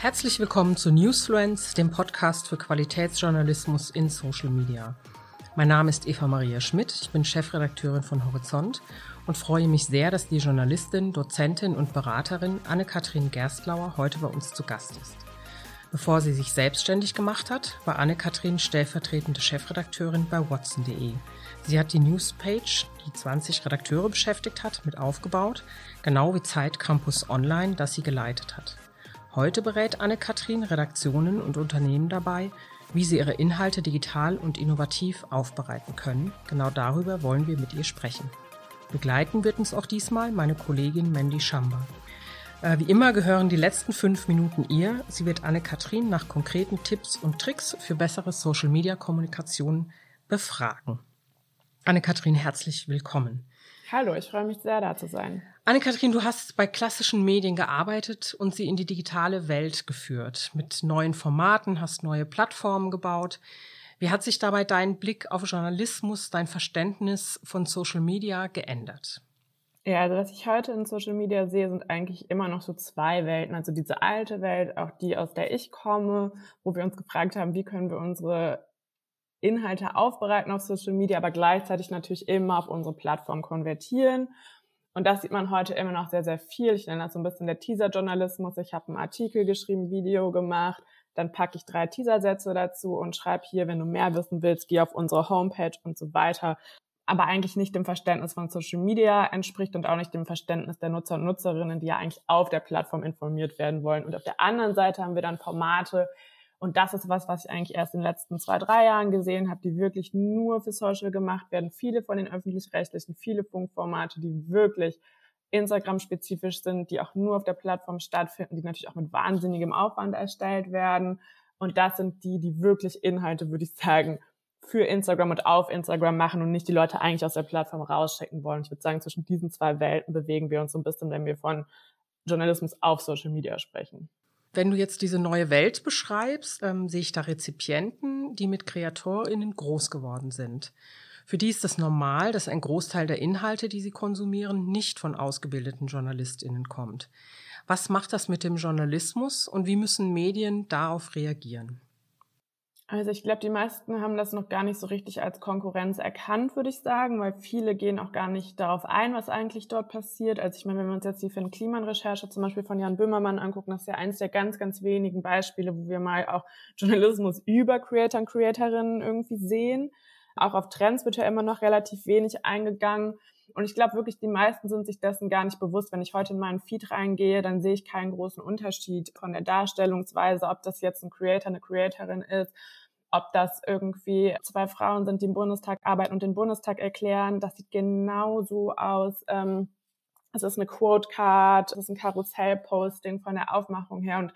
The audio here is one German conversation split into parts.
Herzlich willkommen zu Newsfluence, dem Podcast für Qualitätsjournalismus in Social Media. Mein Name ist Eva Maria Schmidt, ich bin Chefredakteurin von Horizont und freue mich sehr, dass die Journalistin, Dozentin und Beraterin Anne-Kathrin Gerstlauer heute bei uns zu Gast ist. Bevor sie sich selbstständig gemacht hat, war Anne-Kathrin stellvertretende Chefredakteurin bei Watson.de. Sie hat die Newspage, die 20 Redakteure beschäftigt hat, mit aufgebaut, genau wie Zeit Campus Online, das sie geleitet hat. Heute berät Anne-Kathrin Redaktionen und Unternehmen dabei, wie sie ihre Inhalte digital und innovativ aufbereiten können. Genau darüber wollen wir mit ihr sprechen. Begleiten wird uns auch diesmal meine Kollegin Mandy Schamba. Äh, wie immer gehören die letzten fünf Minuten ihr. Sie wird Anne-Kathrin nach konkreten Tipps und Tricks für bessere Social-Media-Kommunikation befragen. Anne-Kathrin, herzlich willkommen. Hallo, ich freue mich sehr, da zu sein. Anne-Kathrin, du hast bei klassischen Medien gearbeitet und sie in die digitale Welt geführt. Mit neuen Formaten, hast neue Plattformen gebaut. Wie hat sich dabei dein Blick auf Journalismus, dein Verständnis von Social Media geändert? Ja, also was ich heute in Social Media sehe, sind eigentlich immer noch so zwei Welten. Also diese alte Welt, auch die, aus der ich komme, wo wir uns gefragt haben, wie können wir unsere Inhalte aufbereiten auf Social Media, aber gleichzeitig natürlich immer auf unsere Plattform konvertieren. Und das sieht man heute immer noch sehr, sehr viel. Ich nenne das so ein bisschen der Teaser-Journalismus. Ich habe einen Artikel geschrieben, Video gemacht, dann packe ich drei Teasersätze dazu und schreibe hier, wenn du mehr wissen willst, geh auf unsere Homepage und so weiter aber eigentlich nicht dem Verständnis von Social Media entspricht und auch nicht dem Verständnis der Nutzer und Nutzerinnen, die ja eigentlich auf der Plattform informiert werden wollen. Und auf der anderen Seite haben wir dann Formate, und das ist was, was ich eigentlich erst in den letzten zwei, drei Jahren gesehen habe, die wirklich nur für Social gemacht werden. Viele von den öffentlich-rechtlichen, viele Funkformate, die wirklich Instagram-spezifisch sind, die auch nur auf der Plattform stattfinden, die natürlich auch mit wahnsinnigem Aufwand erstellt werden. Und das sind die, die wirklich Inhalte, würde ich sagen, für Instagram und auf Instagram machen und nicht die Leute eigentlich aus der Plattform rausschicken wollen. Ich würde sagen, zwischen diesen zwei Welten bewegen wir uns so ein bisschen, wenn wir von Journalismus auf Social Media sprechen. Wenn du jetzt diese neue Welt beschreibst, ähm, sehe ich da Rezipienten, die mit KreatorInnen groß geworden sind. Für die ist es normal, dass ein Großteil der Inhalte, die sie konsumieren, nicht von ausgebildeten JournalistInnen kommt. Was macht das mit dem Journalismus und wie müssen Medien darauf reagieren? Also ich glaube, die meisten haben das noch gar nicht so richtig als Konkurrenz erkannt, würde ich sagen, weil viele gehen auch gar nicht darauf ein, was eigentlich dort passiert. Also ich meine, wenn wir uns jetzt die Finn Kliman-Recherche zum Beispiel von Jan Böhmermann angucken, das ist ja eins der ganz, ganz wenigen Beispiele, wo wir mal auch Journalismus über Creator und Creatorinnen irgendwie sehen. Auch auf Trends wird ja immer noch relativ wenig eingegangen. Und ich glaube wirklich, die meisten sind sich dessen gar nicht bewusst. Wenn ich heute in meinen Feed reingehe, dann sehe ich keinen großen Unterschied von der Darstellungsweise, ob das jetzt ein Creator, eine Creatorin ist, ob das irgendwie zwei Frauen sind, die im Bundestag arbeiten und den Bundestag erklären. Das sieht genau so aus. Ähm, es ist eine Quote Card, es ist ein Karussell-Posting von der Aufmachung her und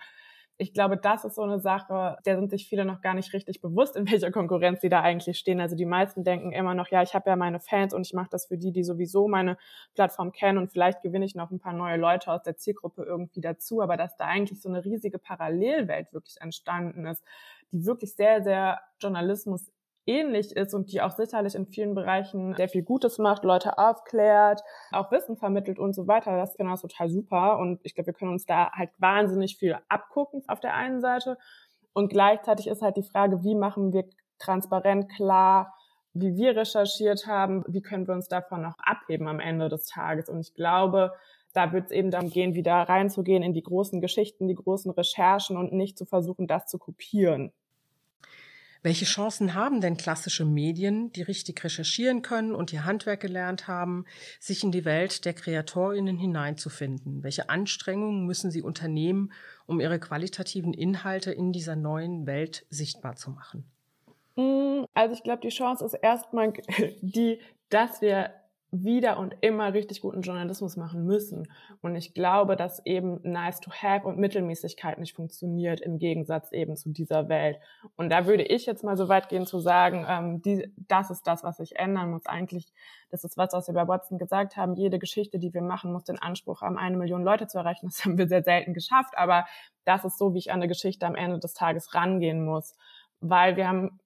ich glaube, das ist so eine Sache, der sind sich viele noch gar nicht richtig bewusst, in welcher Konkurrenz sie da eigentlich stehen. Also die meisten denken immer noch, ja, ich habe ja meine Fans und ich mache das für die, die sowieso meine Plattform kennen und vielleicht gewinne ich noch ein paar neue Leute aus der Zielgruppe irgendwie dazu. Aber dass da eigentlich so eine riesige Parallelwelt wirklich entstanden ist, die wirklich sehr, sehr Journalismus ähnlich ist und die auch sicherlich in vielen Bereichen sehr viel Gutes macht, Leute aufklärt, auch Wissen vermittelt und so weiter. Das ist genau total super. Und ich glaube, wir können uns da halt wahnsinnig viel abgucken auf der einen Seite. Und gleichzeitig ist halt die Frage, wie machen wir transparent klar, wie wir recherchiert haben, wie können wir uns davon noch abheben am Ende des Tages. Und ich glaube, da wird es eben darum gehen, wieder reinzugehen in die großen Geschichten, die großen Recherchen und nicht zu versuchen, das zu kopieren. Welche Chancen haben denn klassische Medien, die richtig recherchieren können und ihr Handwerk gelernt haben, sich in die Welt der Kreatorinnen hineinzufinden? Welche Anstrengungen müssen sie unternehmen, um ihre qualitativen Inhalte in dieser neuen Welt sichtbar zu machen? Mm, also ich glaube, die Chance ist erstmal die, dass wir wieder und immer richtig guten Journalismus machen müssen. Und ich glaube, dass eben nice to have und Mittelmäßigkeit nicht funktioniert im Gegensatz eben zu dieser Welt. Und da würde ich jetzt mal so weit gehen zu sagen, ähm, die, das ist das, was sich ändern muss. Eigentlich, das ist was, was wir bei Watson gesagt haben. Jede Geschichte, die wir machen, muss den Anspruch haben, eine Million Leute zu erreichen. Das haben wir sehr selten geschafft. Aber das ist so, wie ich an eine Geschichte am Ende des Tages rangehen muss. Weil wir haben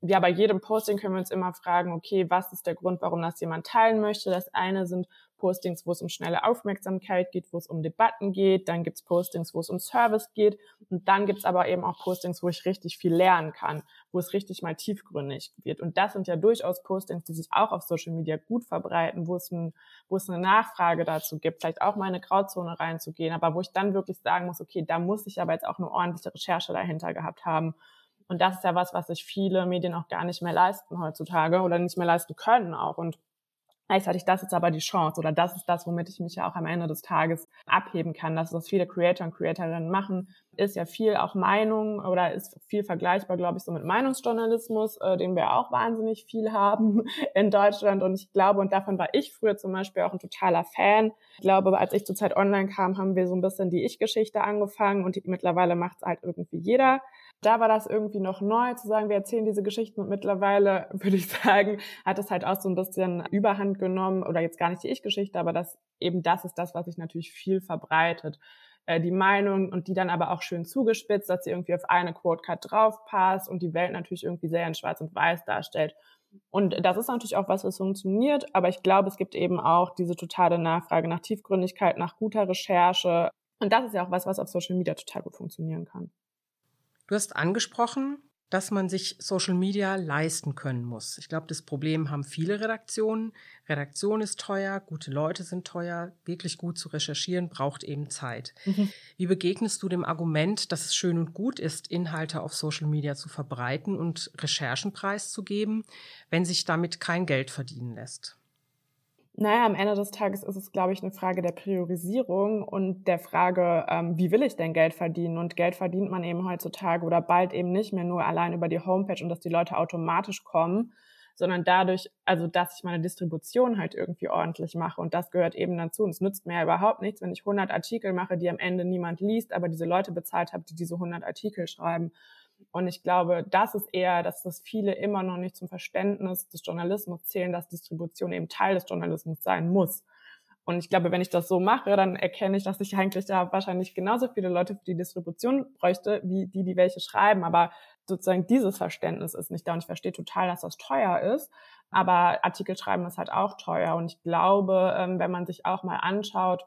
ja, bei jedem Posting können wir uns immer fragen, okay, was ist der Grund, warum das jemand teilen möchte? Das eine sind Postings, wo es um schnelle Aufmerksamkeit geht, wo es um Debatten geht, dann gibt's Postings, wo es um Service geht und dann gibt's aber eben auch Postings, wo ich richtig viel lernen kann, wo es richtig mal tiefgründig wird. Und das sind ja durchaus Postings, die sich auch auf Social Media gut verbreiten, wo es, ein, wo es eine Nachfrage dazu gibt, vielleicht auch mal eine Grauzone reinzugehen, aber wo ich dann wirklich sagen muss, okay, da muss ich aber jetzt auch eine ordentliche Recherche dahinter gehabt haben. Und das ist ja was, was sich viele Medien auch gar nicht mehr leisten heutzutage oder nicht mehr leisten können auch. Und Gleichzeitig, das ist aber die Chance oder das ist das, womit ich mich ja auch am Ende des Tages abheben kann. Das, was viele Creator und Creatorinnen machen, ist ja viel auch Meinung oder ist viel vergleichbar, glaube ich, so mit Meinungsjournalismus, äh, den wir auch wahnsinnig viel haben in Deutschland. Und ich glaube, und davon war ich früher zum Beispiel auch ein totaler Fan. Ich glaube, als ich zur Zeit online kam, haben wir so ein bisschen die Ich-Geschichte angefangen und die, mittlerweile macht es halt irgendwie jeder da war das irgendwie noch neu, zu sagen, wir erzählen diese Geschichten und mittlerweile, würde ich sagen, hat es halt auch so ein bisschen Überhand genommen, oder jetzt gar nicht die Ich-Geschichte, aber das eben das ist das, was sich natürlich viel verbreitet. Äh, die Meinung und die dann aber auch schön zugespitzt, dass sie irgendwie auf eine Quote-Card draufpasst und die Welt natürlich irgendwie sehr in schwarz und weiß darstellt. Und das ist natürlich auch was, was funktioniert, aber ich glaube, es gibt eben auch diese totale Nachfrage nach Tiefgründigkeit, nach guter Recherche. Und das ist ja auch was, was auf Social Media total gut funktionieren kann. Du hast angesprochen, dass man sich Social Media leisten können muss. Ich glaube, das Problem haben viele Redaktionen. Redaktion ist teuer, gute Leute sind teuer, wirklich gut zu recherchieren braucht eben Zeit. Mhm. Wie begegnest du dem Argument, dass es schön und gut ist, Inhalte auf Social Media zu verbreiten und Recherchen preiszugeben, wenn sich damit kein Geld verdienen lässt? Naja, am Ende des Tages ist es, glaube ich, eine Frage der Priorisierung und der Frage, ähm, wie will ich denn Geld verdienen? Und Geld verdient man eben heutzutage oder bald eben nicht mehr nur allein über die Homepage und dass die Leute automatisch kommen, sondern dadurch, also dass ich meine Distribution halt irgendwie ordentlich mache. Und das gehört eben dazu. Und es nützt mir ja überhaupt nichts, wenn ich 100 Artikel mache, die am Ende niemand liest, aber diese Leute bezahlt habe, die diese 100 Artikel schreiben. Und ich glaube, das ist eher, dass das viele immer noch nicht zum Verständnis des Journalismus zählen, dass Distribution eben Teil des Journalismus sein muss. Und ich glaube, wenn ich das so mache, dann erkenne ich, dass ich eigentlich da wahrscheinlich genauso viele Leute für die Distribution bräuchte, wie die, die welche schreiben. Aber sozusagen dieses Verständnis ist nicht da. Und ich verstehe total, dass das teuer ist. Aber Artikel schreiben ist halt auch teuer. Und ich glaube, ähm, wenn man sich auch mal anschaut,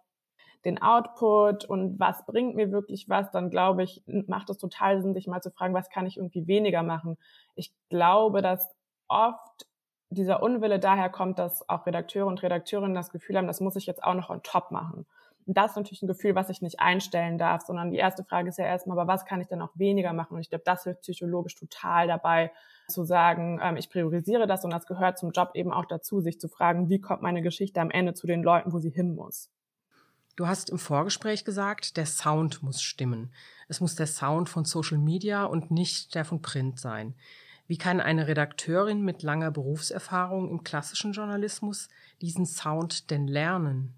den Output und was bringt mir wirklich was, dann glaube ich, macht es total Sinn, sich mal zu fragen, was kann ich irgendwie weniger machen. Ich glaube, dass oft dieser Unwille daher kommt, dass auch Redakteure und Redakteurinnen das Gefühl haben, das muss ich jetzt auch noch on top machen. Und das ist natürlich ein Gefühl, was ich nicht einstellen darf, sondern die erste Frage ist ja erstmal, aber was kann ich denn auch weniger machen? Und ich glaube, das hilft psychologisch total dabei, zu sagen, ähm, ich priorisiere das und das gehört zum Job eben auch dazu, sich zu fragen, wie kommt meine Geschichte am Ende zu den Leuten, wo sie hin muss. Du hast im Vorgespräch gesagt, der Sound muss stimmen. Es muss der Sound von Social Media und nicht der von Print sein. Wie kann eine Redakteurin mit langer Berufserfahrung im klassischen Journalismus diesen Sound denn lernen?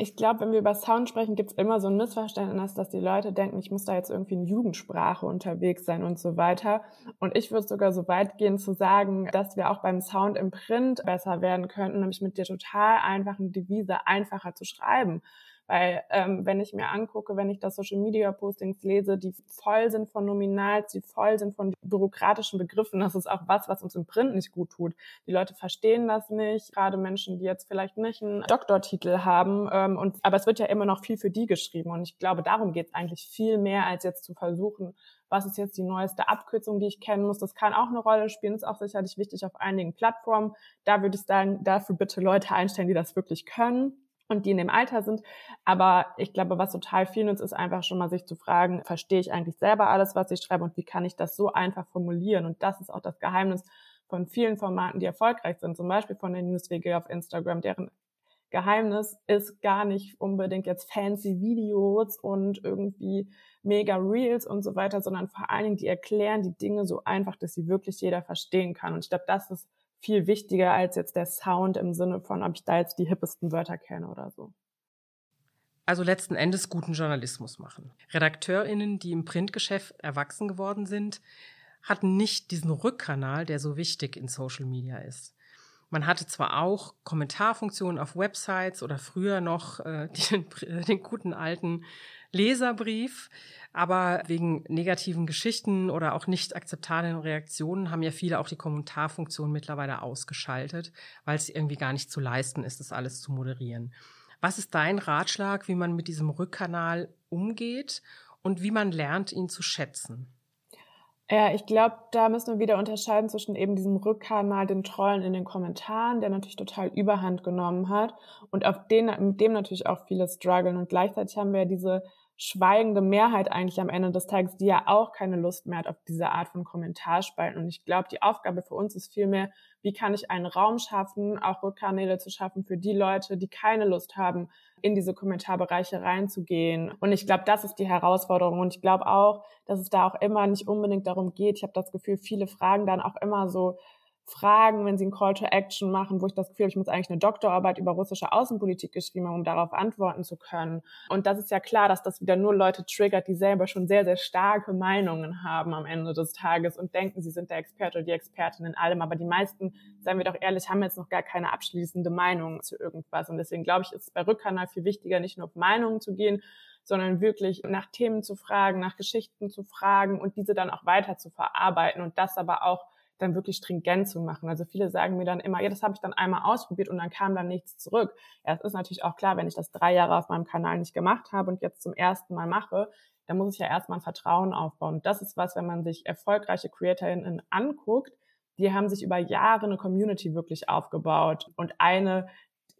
Ich glaube, wenn wir über Sound sprechen, gibt es immer so ein Missverständnis, dass die Leute denken, ich muss da jetzt irgendwie in Jugendsprache unterwegs sein und so weiter. Und ich würde sogar so weit gehen zu sagen, dass wir auch beim Sound im Print besser werden könnten, nämlich mit der total einfachen Devise einfacher zu schreiben. Weil ähm, wenn ich mir angucke, wenn ich das Social Media Postings lese, die voll sind von Nominals, die voll sind von bürokratischen Begriffen, das ist auch was, was uns im Print nicht gut tut. Die Leute verstehen das nicht, gerade Menschen, die jetzt vielleicht nicht einen Doktortitel haben. Ähm, und aber es wird ja immer noch viel für die geschrieben. Und ich glaube, darum geht es eigentlich viel mehr, als jetzt zu versuchen, was ist jetzt die neueste Abkürzung, die ich kennen muss. Das kann auch eine Rolle spielen, ist auch sicherlich wichtig auf einigen Plattformen. Da würde ich sagen, dafür bitte Leute einstellen, die das wirklich können und die in dem Alter sind. Aber ich glaube, was total viel nützt, ist einfach schon mal sich zu fragen, verstehe ich eigentlich selber alles, was ich schreibe und wie kann ich das so einfach formulieren? Und das ist auch das Geheimnis von vielen Formaten, die erfolgreich sind, zum Beispiel von den NewsWG auf Instagram, deren Geheimnis ist gar nicht unbedingt jetzt fancy Videos und irgendwie mega Reels und so weiter, sondern vor allen Dingen, die erklären die Dinge so einfach, dass sie wirklich jeder verstehen kann. Und ich glaube, das ist viel wichtiger als jetzt der Sound im Sinne von, ob ich da jetzt die hippesten Wörter kenne oder so. Also letzten Endes guten Journalismus machen. RedakteurInnen, die im Printgeschäft erwachsen geworden sind, hatten nicht diesen Rückkanal, der so wichtig in Social Media ist. Man hatte zwar auch Kommentarfunktionen auf Websites oder früher noch äh, den, den guten alten Leserbrief. Aber wegen negativen Geschichten oder auch nicht akzeptablen Reaktionen haben ja viele auch die Kommentarfunktion mittlerweile ausgeschaltet, weil es irgendwie gar nicht zu leisten ist, das alles zu moderieren. Was ist dein Ratschlag, wie man mit diesem Rückkanal umgeht und wie man lernt, ihn zu schätzen? Ja, ich glaube, da müssen wir wieder unterscheiden zwischen eben diesem Rückkanal, den Trollen in den Kommentaren, der natürlich total Überhand genommen hat und auf den, mit dem natürlich auch viele strugglen. Und gleichzeitig haben wir ja diese schweigende Mehrheit eigentlich am Ende des Tages, die ja auch keine Lust mehr hat auf diese Art von Kommentarspalten. Und ich glaube, die Aufgabe für uns ist vielmehr, wie kann ich einen Raum schaffen, auch Rückkanäle zu schaffen für die Leute, die keine Lust haben, in diese Kommentarbereiche reinzugehen. Und ich glaube, das ist die Herausforderung. Und ich glaube auch, dass es da auch immer nicht unbedingt darum geht. Ich habe das Gefühl, viele fragen dann auch immer so, Fragen, wenn sie einen Call to Action machen, wo ich das Gefühl habe, ich muss eigentlich eine Doktorarbeit über russische Außenpolitik geschrieben haben, um darauf antworten zu können. Und das ist ja klar, dass das wieder nur Leute triggert, die selber schon sehr, sehr starke Meinungen haben am Ende des Tages und denken, sie sind der Experte oder die Expertin in allem. Aber die meisten, seien wir doch ehrlich, haben jetzt noch gar keine abschließende Meinung zu irgendwas. Und deswegen glaube ich, ist es bei Rückkanal viel wichtiger, nicht nur auf Meinungen zu gehen, sondern wirklich nach Themen zu fragen, nach Geschichten zu fragen und diese dann auch weiter zu verarbeiten und das aber auch dann wirklich stringent zu machen. Also viele sagen mir dann immer, ja, das habe ich dann einmal ausprobiert und dann kam dann nichts zurück. Ja, es ist natürlich auch klar, wenn ich das drei Jahre auf meinem Kanal nicht gemacht habe und jetzt zum ersten Mal mache, dann muss ich ja erstmal ein Vertrauen aufbauen. Und das ist was, wenn man sich erfolgreiche CreatorInnen anguckt, die haben sich über Jahre eine Community wirklich aufgebaut und eine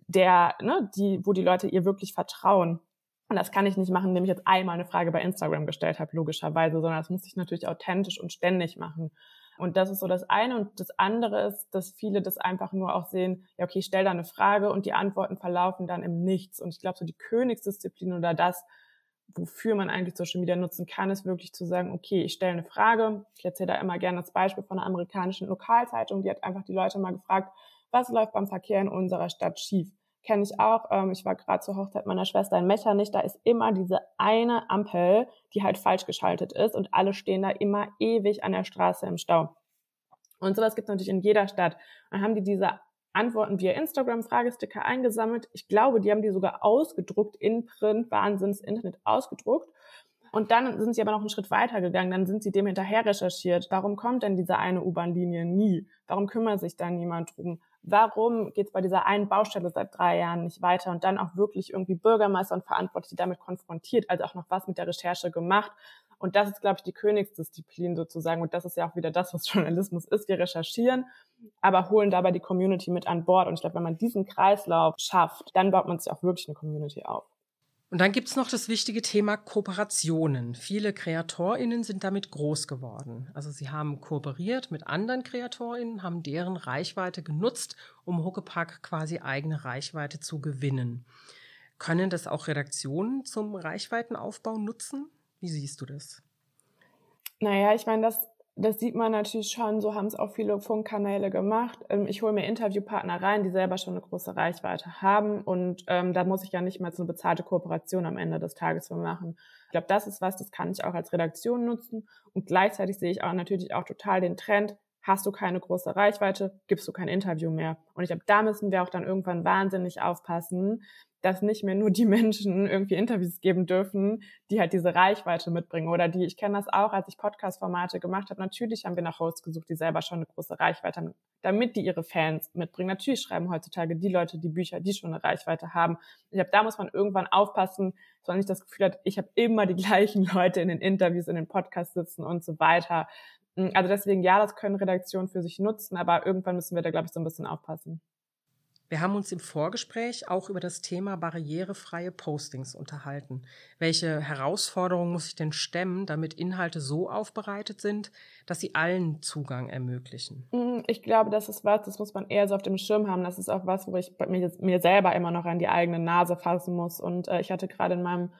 der, ne, die, wo die Leute ihr wirklich vertrauen. Und das kann ich nicht machen, indem ich jetzt einmal eine Frage bei Instagram gestellt habe, logischerweise, sondern das muss ich natürlich authentisch und ständig machen. Und das ist so das eine. Und das andere ist, dass viele das einfach nur auch sehen, ja, okay, ich stelle da eine Frage und die Antworten verlaufen dann im Nichts. Und ich glaube, so die Königsdisziplin oder das, wofür man eigentlich Social Media nutzen kann, ist wirklich zu sagen, okay, ich stelle eine Frage. Ich erzähle da immer gerne das Beispiel von einer amerikanischen Lokalzeitung, die hat einfach die Leute mal gefragt, was läuft beim Verkehr in unserer Stadt schief? Kenne ich auch. Ähm, ich war gerade zur Hochzeit meiner Schwester in Mechernich. Da ist immer diese eine Ampel, die halt falsch geschaltet ist und alle stehen da immer ewig an der Straße im Stau. Und sowas gibt es natürlich in jeder Stadt. Dann haben die diese Antworten via Instagram Fragesticker eingesammelt. Ich glaube, die haben die sogar ausgedruckt in Print, Wahnsinns Internet ausgedruckt. Und dann sind sie aber noch einen Schritt weiter gegangen. Dann sind sie dem hinterher recherchiert. Warum kommt denn diese eine U-Bahn-Linie nie? Warum kümmert sich da niemand drum? Warum geht es bei dieser einen Baustelle seit drei Jahren nicht weiter und dann auch wirklich irgendwie Bürgermeister und Verantwortliche damit konfrontiert, also auch noch was mit der Recherche gemacht. Und das ist, glaube ich, die Königsdisziplin sozusagen. Und das ist ja auch wieder das, was Journalismus ist. Wir recherchieren, aber holen dabei die Community mit an Bord. Und ich glaube, wenn man diesen Kreislauf schafft, dann baut man sich auch wirklich eine Community auf. Und dann gibt's noch das wichtige Thema Kooperationen. Viele KreatorInnen sind damit groß geworden. Also sie haben kooperiert mit anderen KreatorInnen, haben deren Reichweite genutzt, um Huckepack quasi eigene Reichweite zu gewinnen. Können das auch Redaktionen zum Reichweitenaufbau nutzen? Wie siehst du das? Naja, ich meine, das das sieht man natürlich schon, so haben es auch viele Funkkanäle gemacht. Ähm, ich hole mir Interviewpartner rein, die selber schon eine große Reichweite haben und ähm, da muss ich ja nicht mal so eine bezahlte Kooperation am Ende des Tages für machen. Ich glaube, das ist was, das kann ich auch als Redaktion nutzen und gleichzeitig sehe ich auch natürlich auch total den Trend, hast du keine große Reichweite, gibst du kein Interview mehr. Und ich glaube, da müssen wir auch dann irgendwann wahnsinnig aufpassen, dass nicht mehr nur die Menschen irgendwie Interviews geben dürfen, die halt diese Reichweite mitbringen oder die, ich kenne das auch, als ich Podcast-Formate gemacht habe, natürlich haben wir nach Hosts gesucht, die selber schon eine große Reichweite haben, damit die ihre Fans mitbringen. Natürlich schreiben heutzutage die Leute die Bücher, die schon eine Reichweite haben. Ich glaube, da muss man irgendwann aufpassen, dass man nicht das Gefühl hat, ich habe immer die gleichen Leute in den Interviews, in den Podcasts sitzen und so weiter. Also deswegen, ja, das können Redaktionen für sich nutzen, aber irgendwann müssen wir da, glaube ich, so ein bisschen aufpassen. Wir haben uns im Vorgespräch auch über das Thema barrierefreie Postings unterhalten. Welche Herausforderungen muss ich denn stemmen, damit Inhalte so aufbereitet sind, dass sie allen Zugang ermöglichen? Mm, ich glaube, das ist was, das muss man eher so auf dem Schirm haben. Das ist auch was, wo ich mir, mir selber immer noch an die eigene Nase fassen muss. Und äh, ich hatte gerade in meinem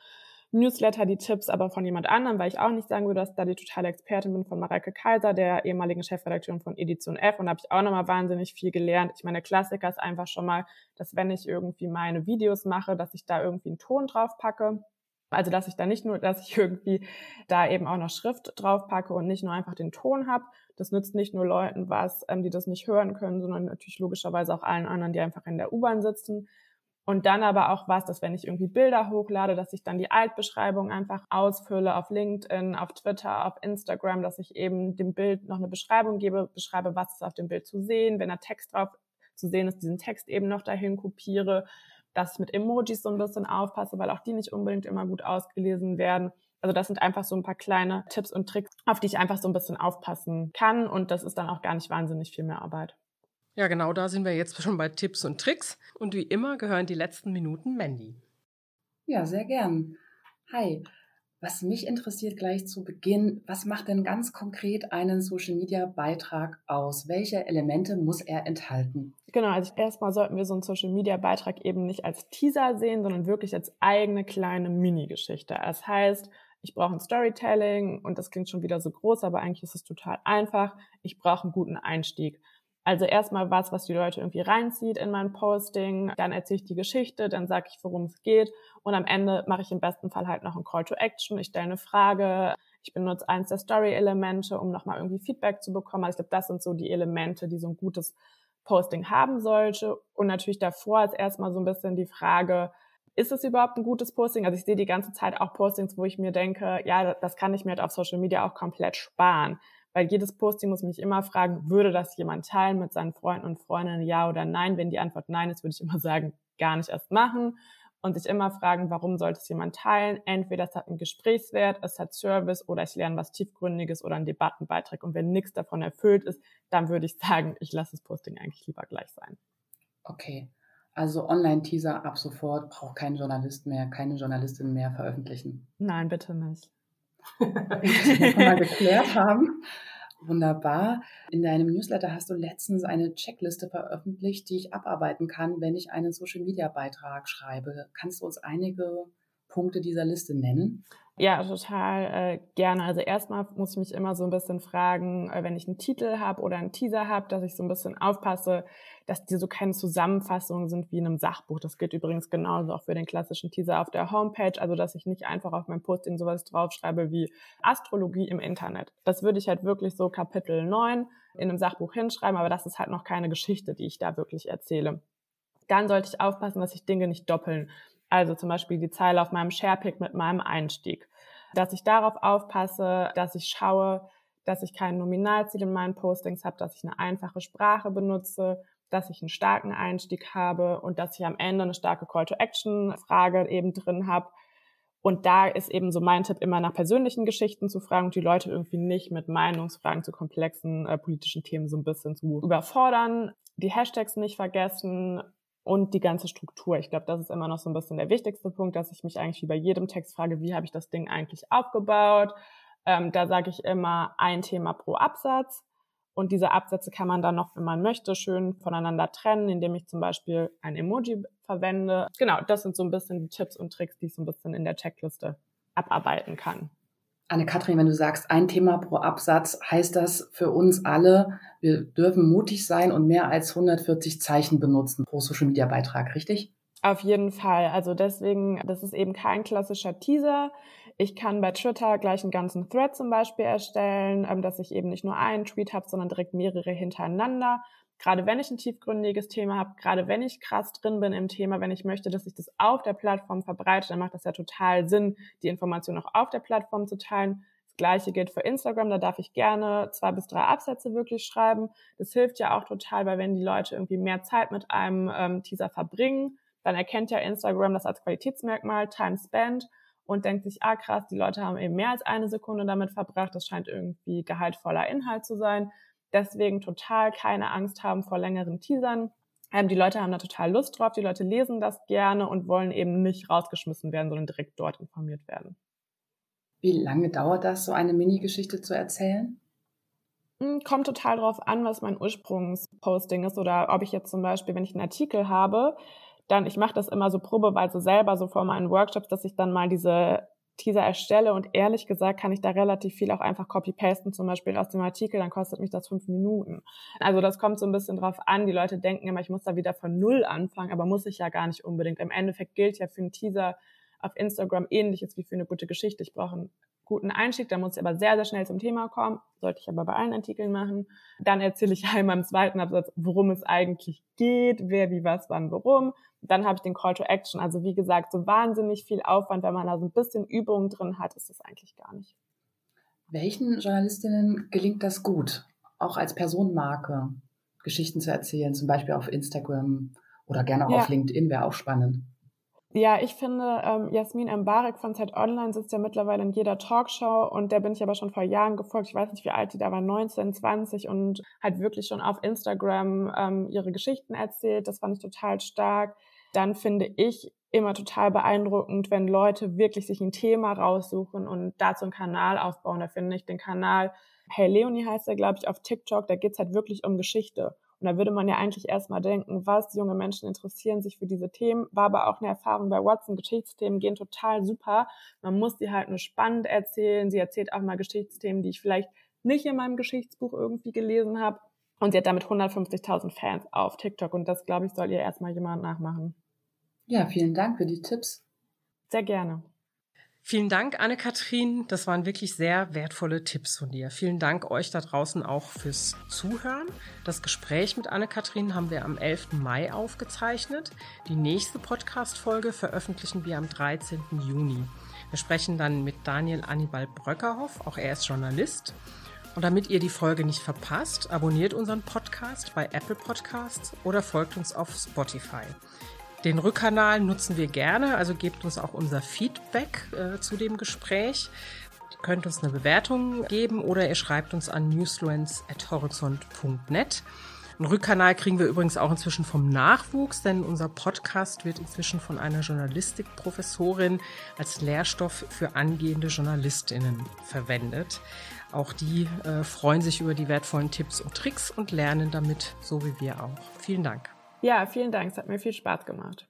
Newsletter die Tipps aber von jemand anderem, weil ich auch nicht sagen würde, dass da die totale Expertin bin von Mareike Kaiser, der ehemaligen Chefredakteurin von Edition F. Und da habe ich auch nochmal wahnsinnig viel gelernt. Ich meine, Klassiker ist einfach schon mal, dass wenn ich irgendwie meine Videos mache, dass ich da irgendwie einen Ton drauf packe. Also dass ich da nicht nur, dass ich irgendwie da eben auch noch Schrift drauf packe und nicht nur einfach den Ton habe. Das nützt nicht nur Leuten was, ähm, die das nicht hören können, sondern natürlich logischerweise auch allen anderen, die einfach in der U-Bahn sitzen. Und dann aber auch was, dass wenn ich irgendwie Bilder hochlade, dass ich dann die Altbeschreibung einfach ausfülle auf LinkedIn, auf Twitter, auf Instagram, dass ich eben dem Bild noch eine Beschreibung gebe, beschreibe, was ist auf dem Bild zu sehen, wenn da Text drauf zu sehen ist, diesen Text eben noch dahin kopiere, dass ich mit Emojis so ein bisschen aufpasse, weil auch die nicht unbedingt immer gut ausgelesen werden. Also das sind einfach so ein paar kleine Tipps und Tricks, auf die ich einfach so ein bisschen aufpassen kann und das ist dann auch gar nicht wahnsinnig viel mehr Arbeit. Ja, genau, da sind wir jetzt schon bei Tipps und Tricks. Und wie immer gehören die letzten Minuten Mandy. Ja, sehr gern. Hi. Was mich interessiert gleich zu Beginn, was macht denn ganz konkret einen Social Media Beitrag aus? Welche Elemente muss er enthalten? Genau, also erstmal sollten wir so einen Social Media Beitrag eben nicht als Teaser sehen, sondern wirklich als eigene kleine Mini-Geschichte. Das heißt, ich brauche ein Storytelling und das klingt schon wieder so groß, aber eigentlich ist es total einfach. Ich brauche einen guten Einstieg. Also erstmal was, was die Leute irgendwie reinzieht in mein Posting, dann erzähle ich die Geschichte, dann sage ich, worum es geht und am Ende mache ich im besten Fall halt noch ein Call to Action. Ich stelle eine Frage, ich benutze eins der Story-Elemente, um nochmal irgendwie Feedback zu bekommen. Also ich glaube, das sind so die Elemente, die so ein gutes Posting haben sollte. Und natürlich davor ist erstmal so ein bisschen die Frage, ist es überhaupt ein gutes Posting? Also ich sehe die ganze Zeit auch Postings, wo ich mir denke, ja, das kann ich mir halt auf Social Media auch komplett sparen weil jedes Posting muss mich immer fragen, würde das jemand teilen mit seinen Freunden und Freundinnen, ja oder nein? Wenn die Antwort nein ist, würde ich immer sagen, gar nicht erst machen und sich immer fragen, warum sollte es jemand teilen? Entweder es hat einen Gesprächswert, es hat Service oder ich lerne was Tiefgründiges oder einen Debattenbeitrag. Und wenn nichts davon erfüllt ist, dann würde ich sagen, ich lasse das Posting eigentlich lieber gleich sein. Okay. Also Online-Teaser ab sofort braucht kein Journalist mehr, keine Journalistin mehr veröffentlichen. Nein, bitte nicht. Mal geklärt haben. Wunderbar. In deinem Newsletter hast du letztens eine Checkliste veröffentlicht, die ich abarbeiten kann, wenn ich einen Social-Media-Beitrag schreibe. Kannst du uns einige Punkte dieser Liste nennen? Ja, total äh, gerne. Also erstmal muss ich mich immer so ein bisschen fragen, äh, wenn ich einen Titel habe oder einen Teaser habe, dass ich so ein bisschen aufpasse, dass die so keine Zusammenfassungen sind wie in einem Sachbuch. Das gilt übrigens genauso auch für den klassischen Teaser auf der Homepage. Also dass ich nicht einfach auf mein Posting sowas draufschreibe wie Astrologie im Internet. Das würde ich halt wirklich so Kapitel 9 in einem Sachbuch hinschreiben, aber das ist halt noch keine Geschichte, die ich da wirklich erzähle. Dann sollte ich aufpassen, dass sich Dinge nicht doppeln. Also zum Beispiel die Zeile auf meinem Sharepick mit meinem Einstieg. Dass ich darauf aufpasse, dass ich schaue, dass ich kein Nominalziel in meinen Postings habe, dass ich eine einfache Sprache benutze, dass ich einen starken Einstieg habe und dass ich am Ende eine starke Call-to-Action-Frage eben drin habe. Und da ist eben so mein Tipp, immer nach persönlichen Geschichten zu fragen und die Leute irgendwie nicht mit Meinungsfragen zu komplexen äh, politischen Themen so ein bisschen zu überfordern. Die Hashtags nicht vergessen und die ganze Struktur. Ich glaube, das ist immer noch so ein bisschen der wichtigste Punkt, dass ich mich eigentlich wie bei jedem Text frage, wie habe ich das Ding eigentlich aufgebaut? Ähm, da sage ich immer ein Thema pro Absatz. Und diese Absätze kann man dann noch, wenn man möchte, schön voneinander trennen, indem ich zum Beispiel ein Emoji verwende. Genau, das sind so ein bisschen die Tipps und Tricks, die ich so ein bisschen in der Checkliste abarbeiten kann. Anne-Kathrin, wenn du sagst, ein Thema pro Absatz, heißt das für uns alle, wir dürfen mutig sein und mehr als 140 Zeichen benutzen pro Social-Media-Beitrag, richtig? Auf jeden Fall. Also deswegen, das ist eben kein klassischer Teaser. Ich kann bei Twitter gleich einen ganzen Thread zum Beispiel erstellen, ähm, dass ich eben nicht nur einen Tweet habe, sondern direkt mehrere hintereinander gerade wenn ich ein tiefgründiges Thema habe, gerade wenn ich krass drin bin im Thema, wenn ich möchte, dass sich das auf der Plattform verbreitet, dann macht das ja total Sinn, die Information auch auf der Plattform zu teilen. Das gleiche gilt für Instagram, da darf ich gerne zwei bis drei Absätze wirklich schreiben. Das hilft ja auch total, weil wenn die Leute irgendwie mehr Zeit mit einem ähm, Teaser verbringen, dann erkennt ja Instagram das als Qualitätsmerkmal, Time Spent und denkt sich, ah krass, die Leute haben eben mehr als eine Sekunde damit verbracht, das scheint irgendwie gehaltvoller Inhalt zu sein Deswegen total keine Angst haben vor längeren Teasern. Ähm, die Leute haben da total Lust drauf, die Leute lesen das gerne und wollen eben nicht rausgeschmissen werden, sondern direkt dort informiert werden. Wie lange dauert das, so eine Mini-Geschichte zu erzählen? Hm, kommt total drauf an, was mein Ursprungsposting ist oder ob ich jetzt zum Beispiel, wenn ich einen Artikel habe, dann, ich mache das immer so probeweise selber, so vor meinen Workshops, dass ich dann mal diese Teaser erstelle und ehrlich gesagt kann ich da relativ viel auch einfach copy-pasten, zum Beispiel aus dem Artikel, dann kostet mich das fünf Minuten. Also das kommt so ein bisschen drauf an. Die Leute denken immer, ich muss da wieder von Null anfangen, aber muss ich ja gar nicht unbedingt. Im Endeffekt gilt ja für einen Teaser auf Instagram ähnliches wie für eine gute Geschichte. Ich brauche einen guten Einstieg. Da muss ich aber sehr, sehr schnell zum Thema kommen. Sollte ich aber bei allen Artikeln machen. Dann erzähle ich einmal im zweiten Absatz, worum es eigentlich geht, wer, wie, was, wann, worum. Dann habe ich den Call to Action. Also wie gesagt, so wahnsinnig viel Aufwand, wenn man da so ein bisschen Übung drin hat, ist das eigentlich gar nicht. Welchen Journalistinnen gelingt das gut, auch als Personenmarke Geschichten zu erzählen, zum Beispiel auf Instagram oder gerne auch ja. auf LinkedIn, wäre auch spannend. Ja, ich finde, ähm, Jasmin Mbarek von Zeit Online sitzt ja mittlerweile in jeder Talkshow und der bin ich aber schon vor Jahren gefolgt. Ich weiß nicht, wie alt die da war, 19, 20 und hat wirklich schon auf Instagram ähm, ihre Geschichten erzählt. Das fand ich total stark. Dann finde ich immer total beeindruckend, wenn Leute wirklich sich ein Thema raussuchen und dazu einen Kanal aufbauen. Da finde ich den Kanal Hey Leonie heißt er, glaube ich, auf TikTok, da geht's halt wirklich um Geschichte. Und da würde man ja eigentlich erstmal denken, was junge Menschen interessieren sich für diese Themen. War aber auch eine Erfahrung bei Watson. Geschichtsthemen gehen total super. Man muss die halt nur spannend erzählen. Sie erzählt auch mal Geschichtsthemen, die ich vielleicht nicht in meinem Geschichtsbuch irgendwie gelesen habe. Und sie hat damit 150.000 Fans auf TikTok. Und das, glaube ich, soll ihr erstmal jemand nachmachen. Ja, vielen Dank für die Tipps. Sehr gerne. Vielen Dank, Anne-Kathrin. Das waren wirklich sehr wertvolle Tipps von dir. Vielen Dank euch da draußen auch fürs Zuhören. Das Gespräch mit Anne-Kathrin haben wir am 11. Mai aufgezeichnet. Die nächste Podcast-Folge veröffentlichen wir am 13. Juni. Wir sprechen dann mit Daniel Annibal Bröckerhoff. Auch er ist Journalist. Und damit ihr die Folge nicht verpasst, abonniert unseren Podcast bei Apple Podcasts oder folgt uns auf Spotify. Den Rückkanal nutzen wir gerne, also gebt uns auch unser Feedback äh, zu dem Gespräch. Ihr könnt uns eine Bewertung geben oder ihr schreibt uns an newsfluence.horizont.net. Einen Rückkanal kriegen wir übrigens auch inzwischen vom Nachwuchs, denn unser Podcast wird inzwischen von einer Journalistikprofessorin als Lehrstoff für angehende Journalistinnen verwendet. Auch die äh, freuen sich über die wertvollen Tipps und Tricks und lernen damit, so wie wir auch. Vielen Dank. Ja, vielen Dank. Es hat mir viel Spaß gemacht.